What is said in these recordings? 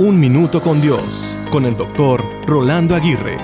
Un Minuto con Dios, con el doctor Rolando Aguirre.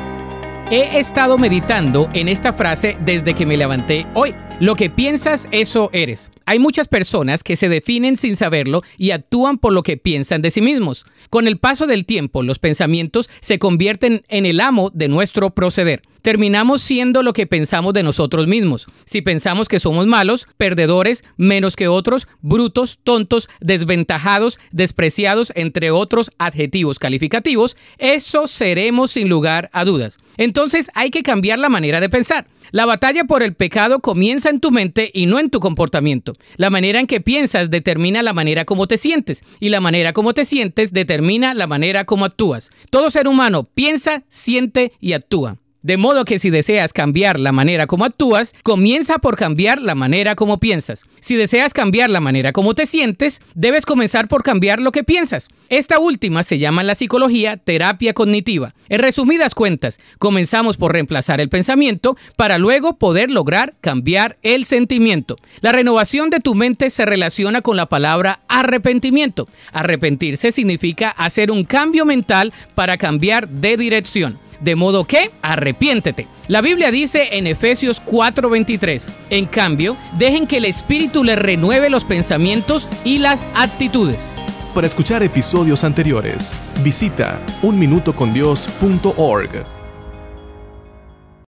He estado meditando en esta frase desde que me levanté hoy. Lo que piensas, eso eres. Hay muchas personas que se definen sin saberlo y actúan por lo que piensan de sí mismos. Con el paso del tiempo, los pensamientos se convierten en el amo de nuestro proceder. Terminamos siendo lo que pensamos de nosotros mismos. Si pensamos que somos malos, perdedores, menos que otros, brutos, tontos, desventajados, despreciados, entre otros adjetivos calificativos, eso seremos sin lugar a dudas. Entonces hay que cambiar la manera de pensar. La batalla por el pecado comienza en tu mente y no en tu comportamiento. La manera en que piensas determina la manera como te sientes y la manera como te sientes determina la manera como actúas. Todo ser humano piensa, siente y actúa. De modo que si deseas cambiar la manera como actúas, comienza por cambiar la manera como piensas. Si deseas cambiar la manera como te sientes, debes comenzar por cambiar lo que piensas. Esta última se llama en la psicología terapia cognitiva. En resumidas cuentas, comenzamos por reemplazar el pensamiento para luego poder lograr cambiar el sentimiento. La renovación de tu mente se relaciona con la palabra arrepentimiento. Arrepentirse significa hacer un cambio mental para cambiar de dirección. De modo que arrepiéntete. La Biblia dice en Efesios 4:23, en cambio, dejen que el Espíritu les renueve los pensamientos y las actitudes. Para escuchar episodios anteriores, visita unminutocondios.org.